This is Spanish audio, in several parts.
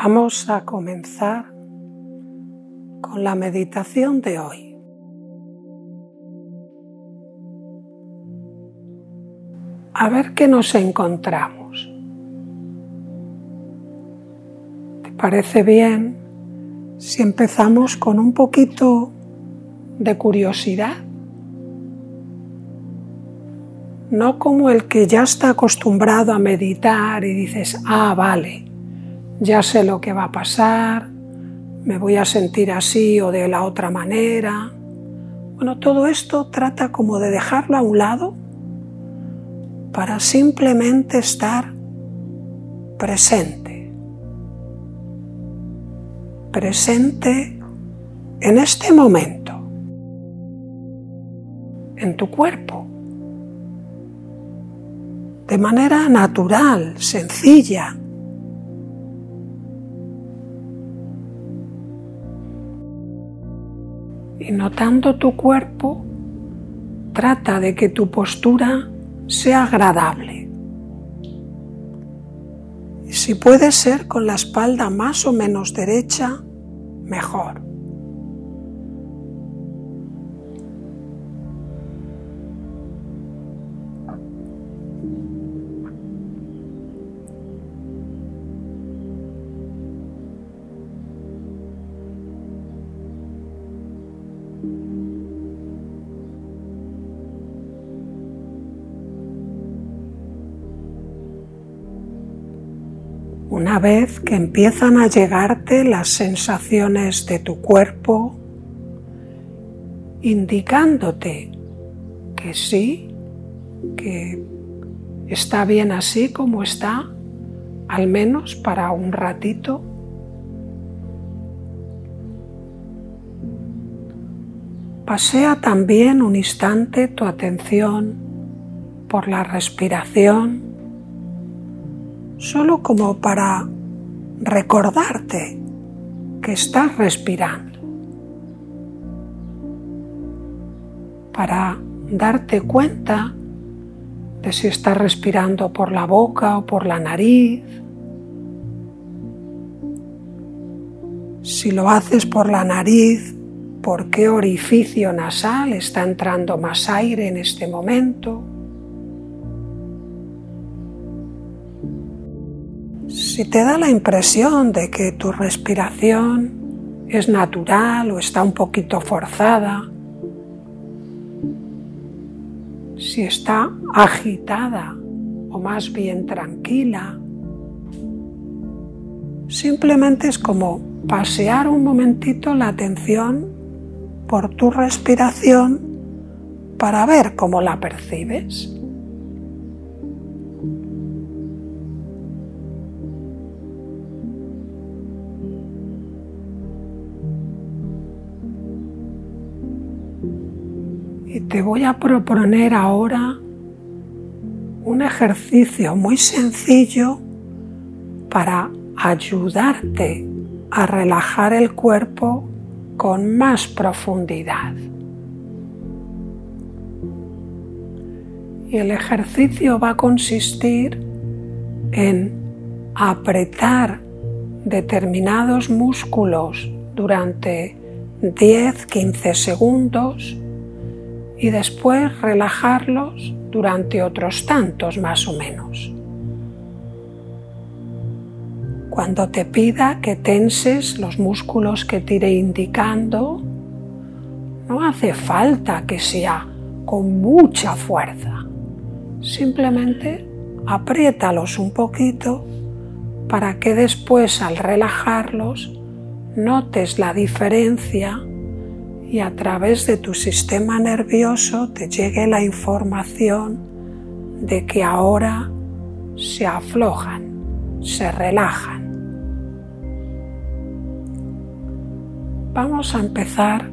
Vamos a comenzar con la meditación de hoy. A ver qué nos encontramos. ¿Te parece bien si empezamos con un poquito de curiosidad? No como el que ya está acostumbrado a meditar y dices, ah, vale, ya sé lo que va a pasar, me voy a sentir así o de la otra manera. Bueno, todo esto trata como de dejarlo a un lado para simplemente estar presente. Presente en este momento, en tu cuerpo, de manera natural, sencilla, y notando tu cuerpo, trata de que tu postura sea agradable. Si puede ser con la espalda más o menos derecha, mejor. Una vez que empiezan a llegarte las sensaciones de tu cuerpo, indicándote que sí, que está bien así como está, al menos para un ratito, pasea también un instante tu atención por la respiración solo como para recordarte que estás respirando, para darte cuenta de si estás respirando por la boca o por la nariz. Si lo haces por la nariz, ¿por qué orificio nasal está entrando más aire en este momento? Si te da la impresión de que tu respiración es natural o está un poquito forzada, si está agitada o más bien tranquila, simplemente es como pasear un momentito la atención por tu respiración para ver cómo la percibes. Te voy a proponer ahora un ejercicio muy sencillo para ayudarte a relajar el cuerpo con más profundidad. Y el ejercicio va a consistir en apretar determinados músculos durante 10-15 segundos y después relajarlos durante otros tantos más o menos. Cuando te pida que tenses los músculos que te iré indicando, no hace falta que sea con mucha fuerza. Simplemente apriétalos un poquito para que después al relajarlos notes la diferencia y a través de tu sistema nervioso te llegue la información de que ahora se aflojan, se relajan. Vamos a empezar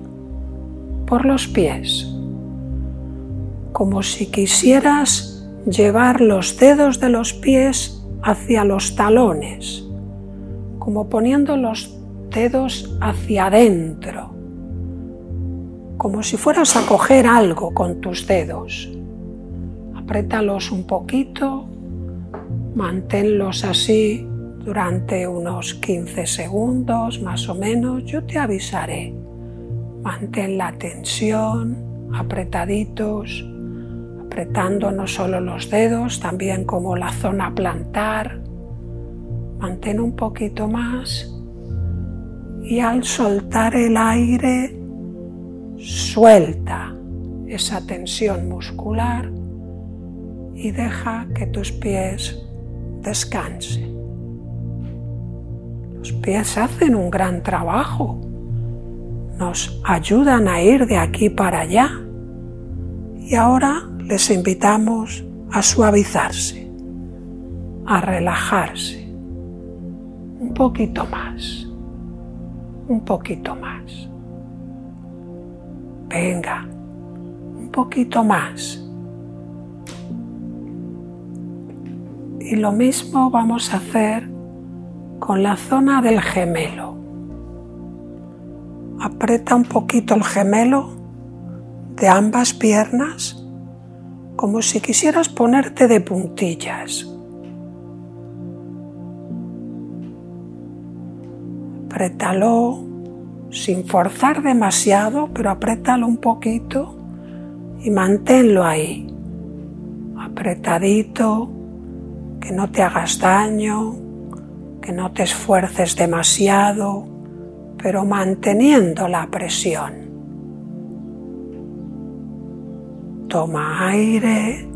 por los pies, como si quisieras llevar los dedos de los pies hacia los talones, como poniendo los dedos hacia adentro como si fueras a coger algo con tus dedos. Apriétalos un poquito, manténlos así Durante unos 15 segundos más o menos yo te avisaré. Mantén la tensión, apretaditos, apretando no solo los dedos, también como la zona plantar. Mantén un poquito más y al soltar el aire suelta esa tensión muscular y deja que tus pies descansen. Los pies hacen un gran trabajo, nos ayudan a ir de aquí para allá y ahora les invitamos a suavizarse, a relajarse un poquito más, un poquito más. Venga, un poquito más. Y lo mismo vamos a hacer con la zona del gemelo. Aprieta un poquito el gemelo de ambas piernas como si quisieras ponerte de puntillas. Apriétalo sin forzar demasiado, pero apriétalo un poquito y manténlo ahí, apretadito, que no te hagas daño, que no te esfuerces demasiado, pero manteniendo la presión. Toma aire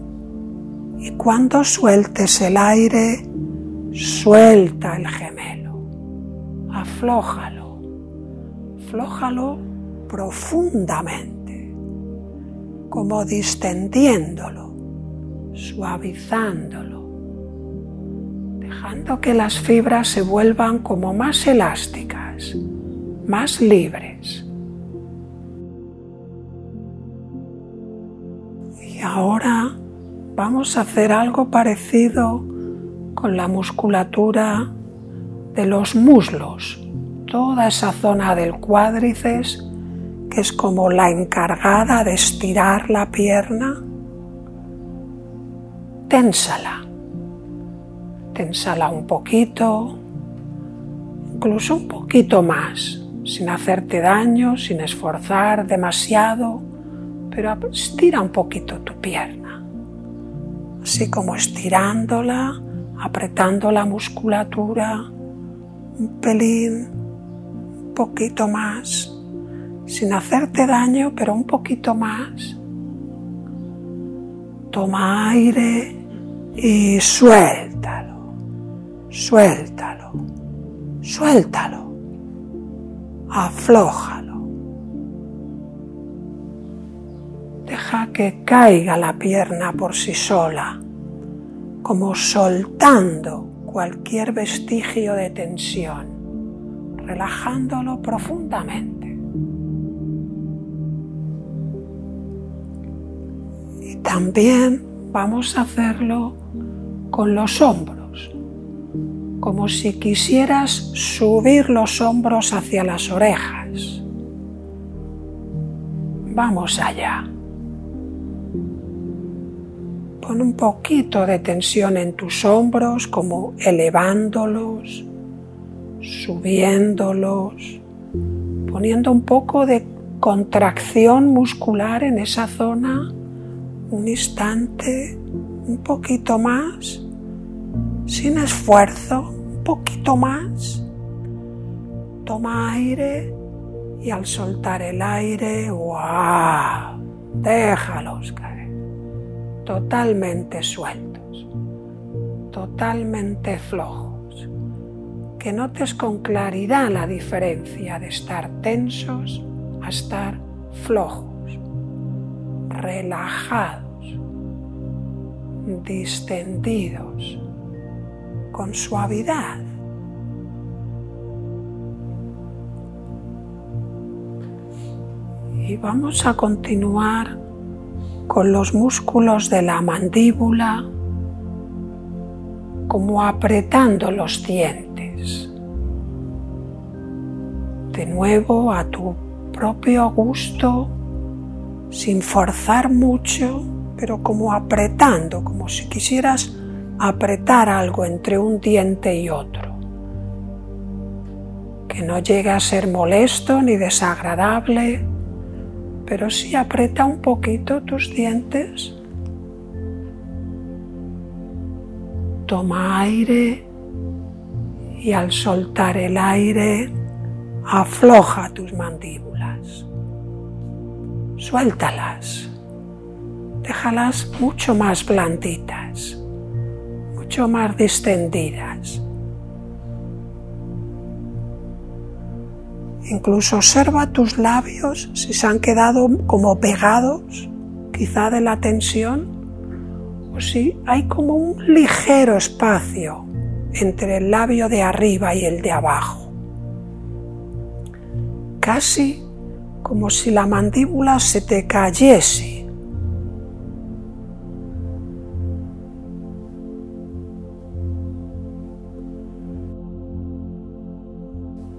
y cuando sueltes el aire, suelta el gemelo, aflójalo, aflójalo profundamente, como distendiéndolo, suavizándolo dejando que las fibras se vuelvan como más elásticas, más libres. Y ahora vamos a hacer algo parecido con la musculatura de los muslos, toda esa zona del cuádriceps que es como la encargada de estirar la pierna. Ténsala tensala un poquito, incluso un poquito más, sin hacerte daño, sin esforzar demasiado, pero estira un poquito tu pierna, así como estirándola, apretando la musculatura, un pelín, poquito más, sin hacerte daño, pero un poquito más. Toma aire y suéltalo suéltalo, suéltalo, aflójalo. Deja que caiga la pierna por sí sola, como soltando cualquier vestigio de tensión, relajándolo profundamente. Y también vamos a hacerlo con los hombros como si quisieras subir los hombros hacia las orejas. Vamos allá. Pon un poquito de tensión en tus hombros, como elevándolos, subiéndolos, poniendo un poco de contracción muscular en esa zona, un instante, un poquito más sin esfuerzo, un poquito más. Toma aire y al soltar el aire, ¡wow! Déjalos caer. Totalmente sueltos, totalmente flojos. Que notes con claridad la diferencia de estar tensos a estar flojos, relajados, distendidos con suavidad. Y vamos a continuar con los músculos de la mandíbula, como apretando los dientes. De nuevo a tu propio gusto, sin forzar mucho, pero como apretando, como si quisieras apretar algo entre un diente y otro. que no llegue a ser molesto ni desagradable, pero sí aprieta un poquito tus dientes. Toma aire y al soltar el aire afloja tus mandíbulas. Suéltalas. Déjalas mucho más blanditas, mucho más distendidas. Incluso observa tus labios si se han quedado como pegados, quizá de la tensión, o si hay como un ligero espacio entre el labio de arriba y el de abajo. Casi como si la mandíbula se te cayese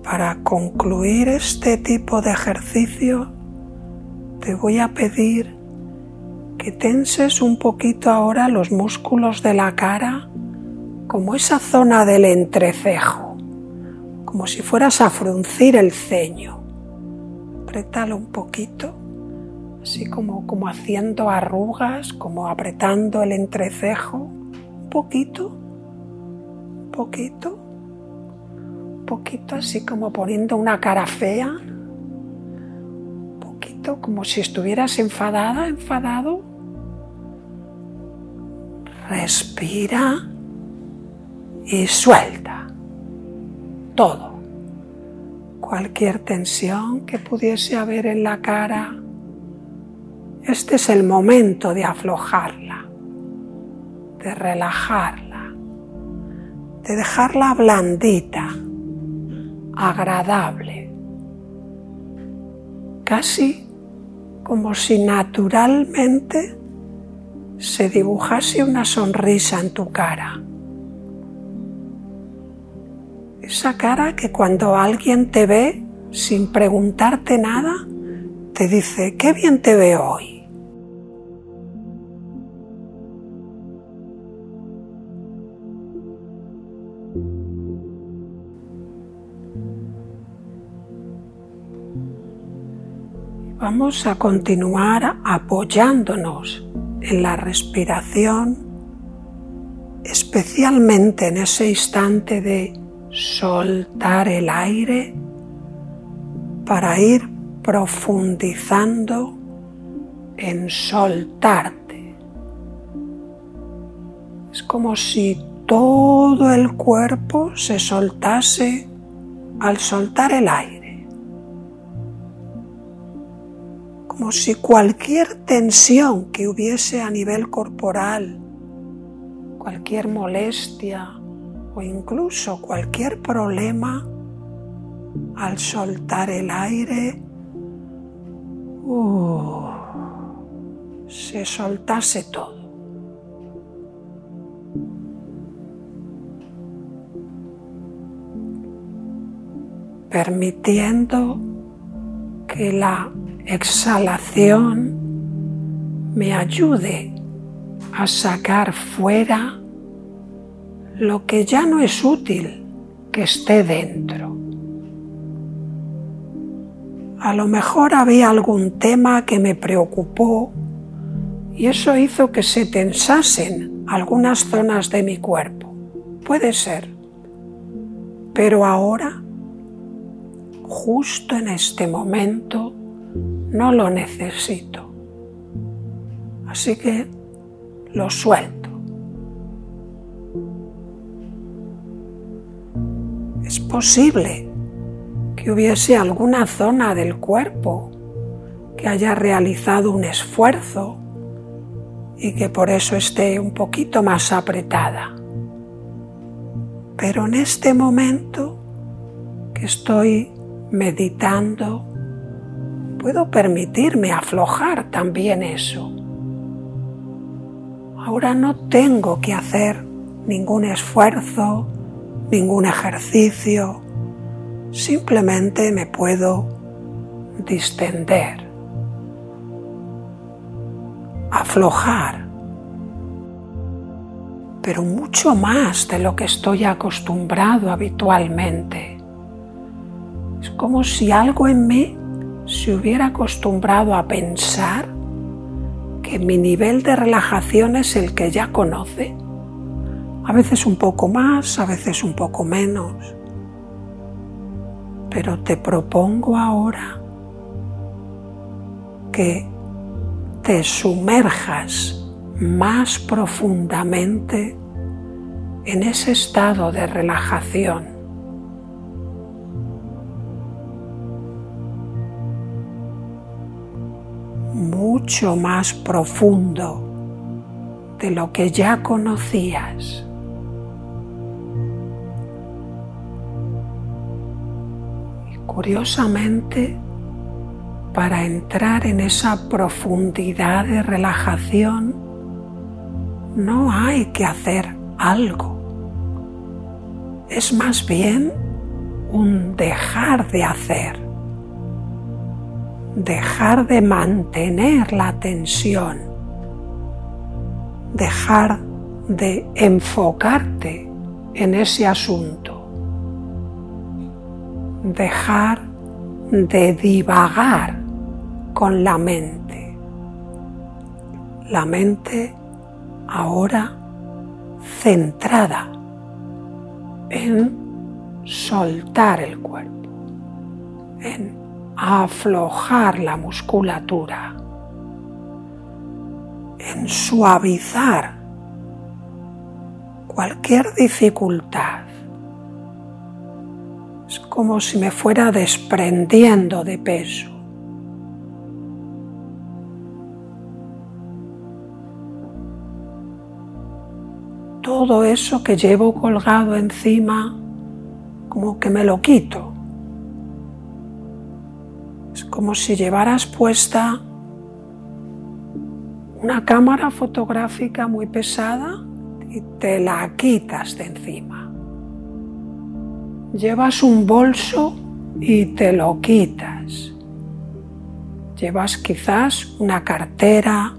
Para concluir este tipo de ejercicio, te voy a pedir que tenses un poquito ahora los músculos de la cara, como esa zona del entrecejo, como si fueras a fruncir el ceño. Apretalo un poquito, así como, como haciendo arrugas, como apretando el entrecejo, un poquito, poquito poquito así como poniendo una cara fea, un poquito como si estuvieras enfadada, enfadado. Respira y suelta todo. Cualquier tensión que pudiese haber en la cara, este es el momento de aflojarla, de relajarla, de dejarla blandita agradable, casi como si naturalmente se dibujase una sonrisa en tu cara. Esa cara que cuando alguien te ve sin preguntarte nada, te dice, qué bien te veo hoy. Vamos a continuar apoyándonos en la respiración, especialmente en ese instante de soltar el aire para ir profundizando en soltarte. Es como si todo el cuerpo se soltase al soltar el aire. como si cualquier tensión que hubiese a nivel corporal, cualquier molestia o incluso cualquier problema, al soltar el aire, uh, se soltase todo. permitiendo que la exhalación me ayude a sacar fuera lo que ya no es útil que esté dentro. A lo mejor había algún tema que me preocupó y eso hizo que se tensasen algunas zonas de mi cuerpo. Puede ser. Pero ahora, justo en este momento, no lo necesito. Así que lo suelto. Es posible que hubiese alguna zona del cuerpo que haya realizado un esfuerzo y que por eso esté un poquito más apretada. Pero en este momento que estoy meditando, puedo permitirme aflojar también eso. Ahora no tengo que hacer ningún esfuerzo, ningún ejercicio, simplemente me puedo distender, aflojar, pero mucho más de lo que estoy acostumbrado habitualmente Es como si algo en mí se hubiera acostumbrado a pensar que mi nivel de relajación es el que ya conoce. A veces un poco más, a veces un poco menos. Pero te propongo ahora que te sumerjas más profundamente en ese estado de relajación. mucho más profundo de lo que ya conocías. Curiosamente, para entrar en esa profundidad de relajación, no hay que hacer algo. Es más bien un dejar de hacer, dejar de mantener la tensión, dejar de enfocarte en ese asunto, dejar de divagar con la mente. La mente ahora centrada en soltar el cuerpo, en aflojar la musculatura, en suavizar cualquier dificultad. Es como si me fuera desprendiendo de peso. todo eso que llevo colgado encima, como que me lo quito. Es como si llevaras puesta una cámara fotográfica muy pesada y te la quitas de encima. Llevas un bolso y te lo quitas. Llevas quizás una cartera,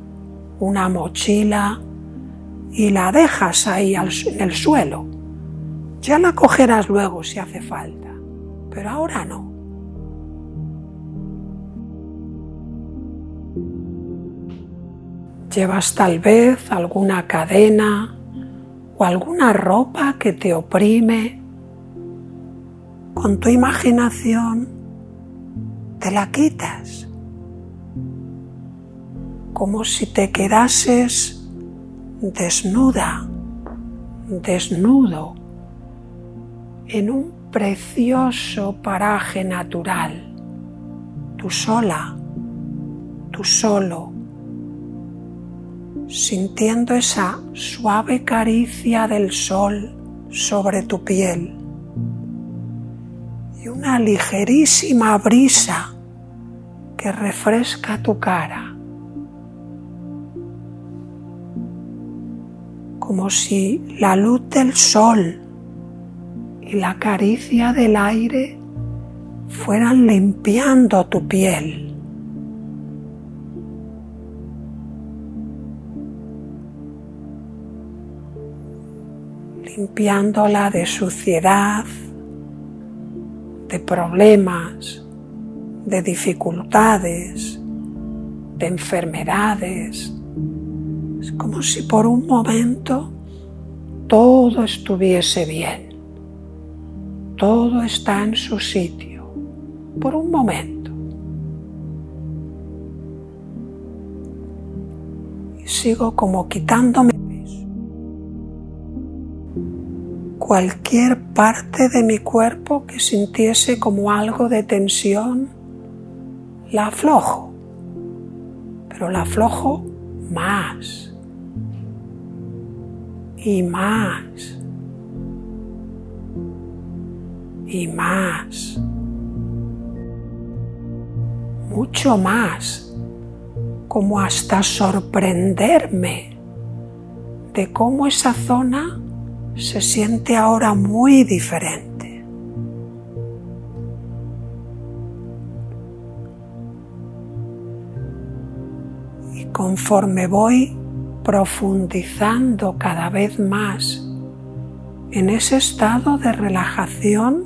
una mochila, y la dejas ahí en el suelo. Ya la cogerás luego si hace falta, pero ahora no. Llevas tal vez alguna cadena o alguna ropa que te oprime. Con tu imaginación te la quitas, como si te quedases desnuda, desnudo, en un precioso paraje natural, tú sola, tú solo, sintiendo esa suave caricia del sol sobre tu piel y una ligerísima brisa que refresca tu cara. como si la luz del sol y la caricia del aire fueran limpiando tu piel. limpiándola de suciedad, de problemas, de dificultades, de enfermedades, es como si por un momento todo estuviese bien. Todo está en su sitio. Por un momento. Y sigo como quitándome Cualquier parte de mi cuerpo que sintiese como algo de tensión, la aflojo. Pero la aflojo más y más y más, mucho más, como hasta sorprenderme de cómo esa zona se siente ahora muy diferente. Y conforme voy profundizando cada vez más en ese estado de relajación,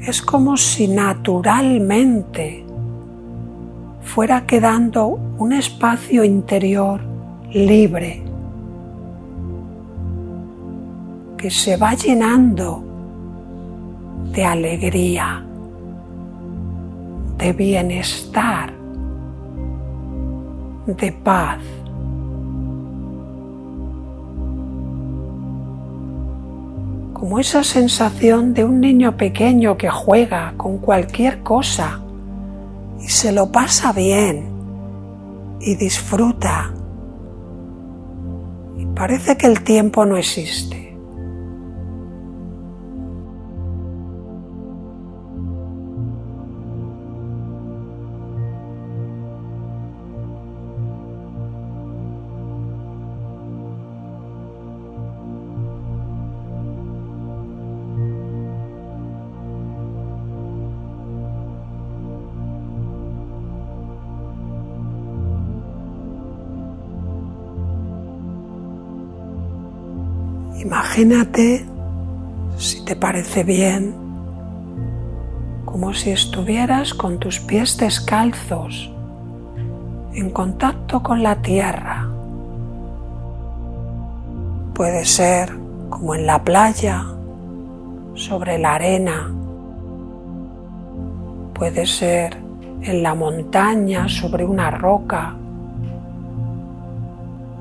es como si naturalmente fuera quedando un espacio interior libre que se va llenando de alegría, de bienestar, de paz. Como esa sensación de un niño pequeño que juega con cualquier cosa y se lo pasa bien y disfruta. Y parece que el tiempo no existe. Imagínate, si te parece bien, como si estuvieras con tus pies descalzos en contacto con la tierra. Puede ser como en la playa, sobre la arena. Puede ser en la montaña, sobre una roca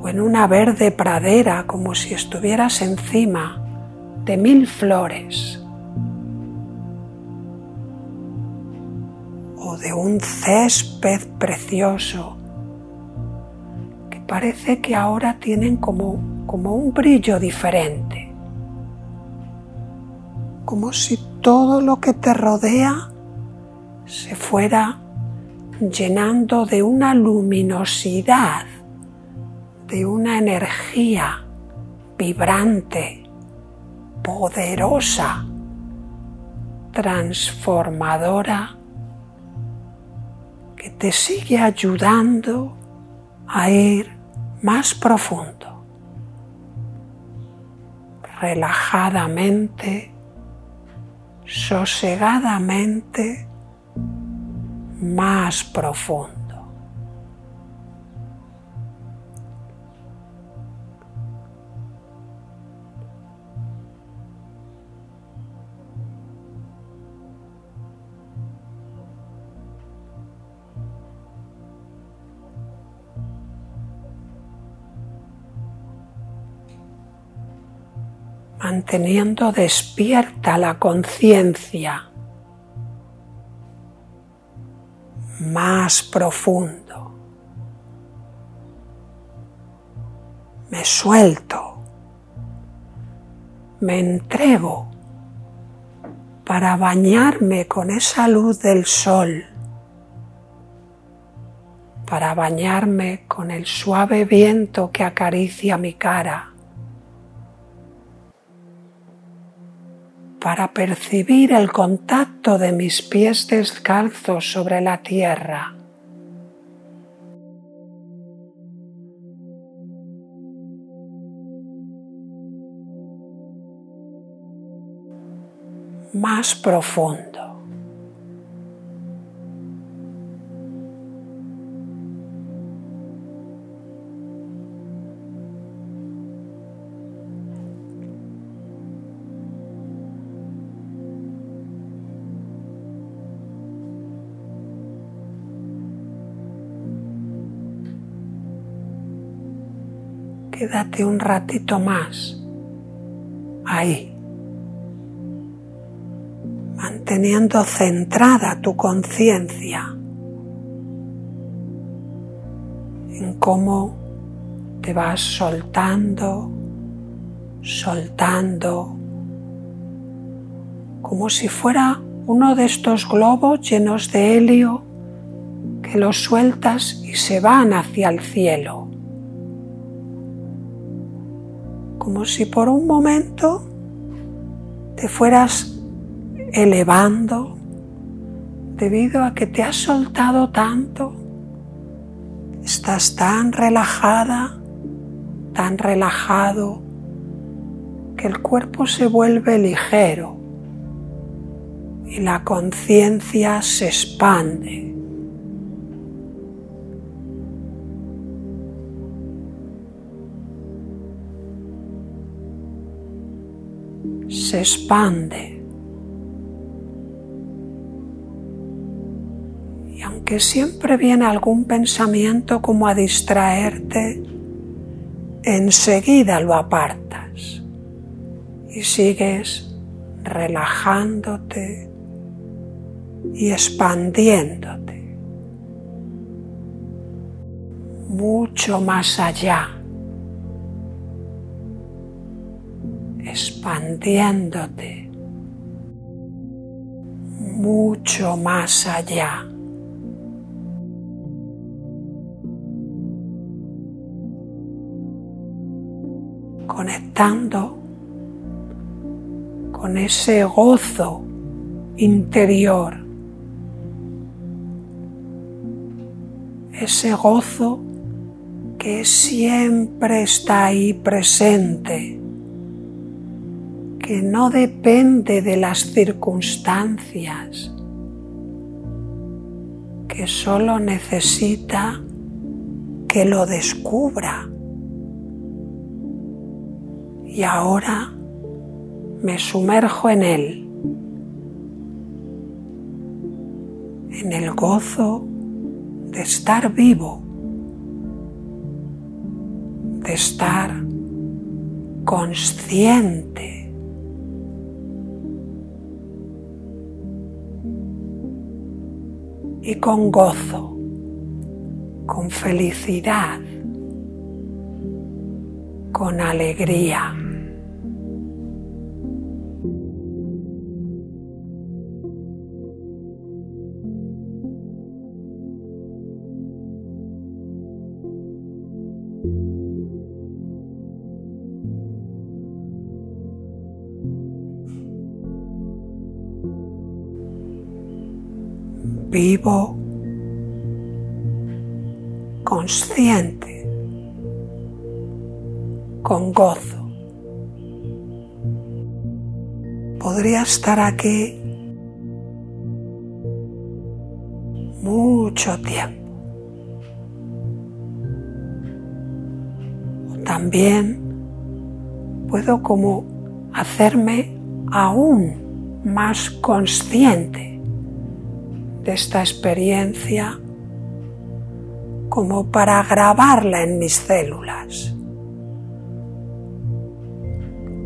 o en una verde pradera como si estuvieras encima de mil flores. O de un césped precioso que parece que ahora tienen como, como un brillo diferente, como si todo lo que te rodea se fuera llenando de una luminosidad de una energía vibrante, poderosa, transformadora, que te sigue ayudando a ir más profundo, relajadamente, sosegadamente, más profundo. Manteniendo despierta la conciencia más profundo. Me suelto, me entrego para bañarme con esa luz del sol, para bañarme con el suave viento que acaricia mi cara para percibir el contacto de mis pies descalzos sobre la tierra. Más profundo. Quédate un ratito más ahí, manteniendo centrada tu conciencia en cómo te vas soltando, soltando, como si fuera uno de estos globos llenos de helio que los sueltas y se van hacia el cielo. Como si por un momento te fueras elevando debido a que te has soltado tanto, estás tan relajada, tan relajado, que el cuerpo se vuelve ligero y la conciencia se expande. Se expande. Y aunque siempre viene algún pensamiento como a distraerte, enseguida lo apartas y sigues relajándote y expandiéndote mucho más allá expandiéndote mucho más allá. Conectando con ese gozo interior, ese gozo que siempre está ahí presente que no depende de las circunstancias, que solo necesita que lo descubra. Y ahora me sumerjo en él, en el gozo de estar vivo, de estar consciente y con gozo, con felicidad, con alegría. Vivo, consciente, con gozo. Podría estar aquí mucho tiempo. También puedo como hacerme aún más consciente de esta experiencia como para grabarla en mis células.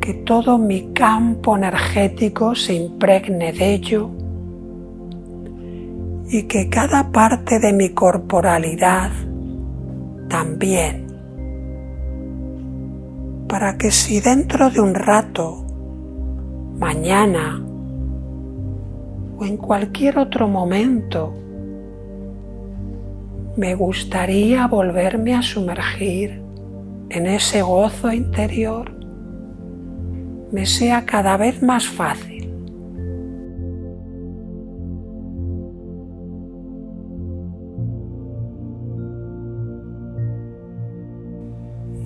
Que todo mi campo energético se impregne de ello y que cada parte de mi corporalidad también. Para que si dentro de un rato, mañana o en cualquier otro momento me gustaría volverme a sumergir en ese gozo interior, me sea cada vez más fácil.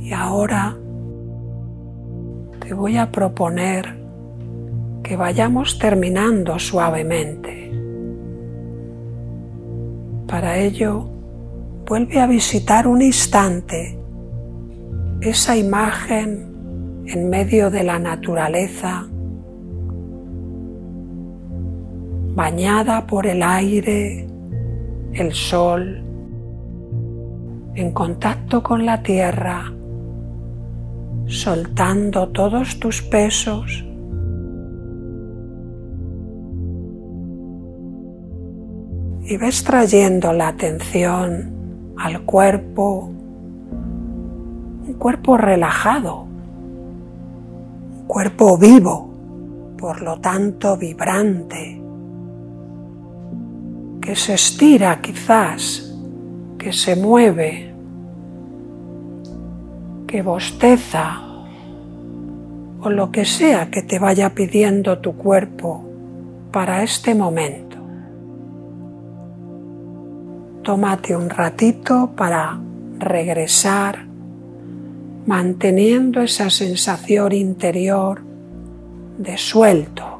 Y ahora te voy a proponer que vayamos terminando suavemente. Para ello, vuelve a visitar un instante esa imagen en medio de la naturaleza, bañada por el aire, el sol, en contacto con la tierra, soltando todos tus pesos y ves trayendo la atención al cuerpo, un cuerpo relajado, un cuerpo vivo, por lo tanto vibrante, que se estira quizás, que se mueve, que bosteza o lo que sea que te vaya pidiendo tu cuerpo para este momento. Tómate un ratito para regresar manteniendo esa sensación interior de suelto,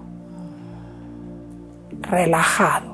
relajado.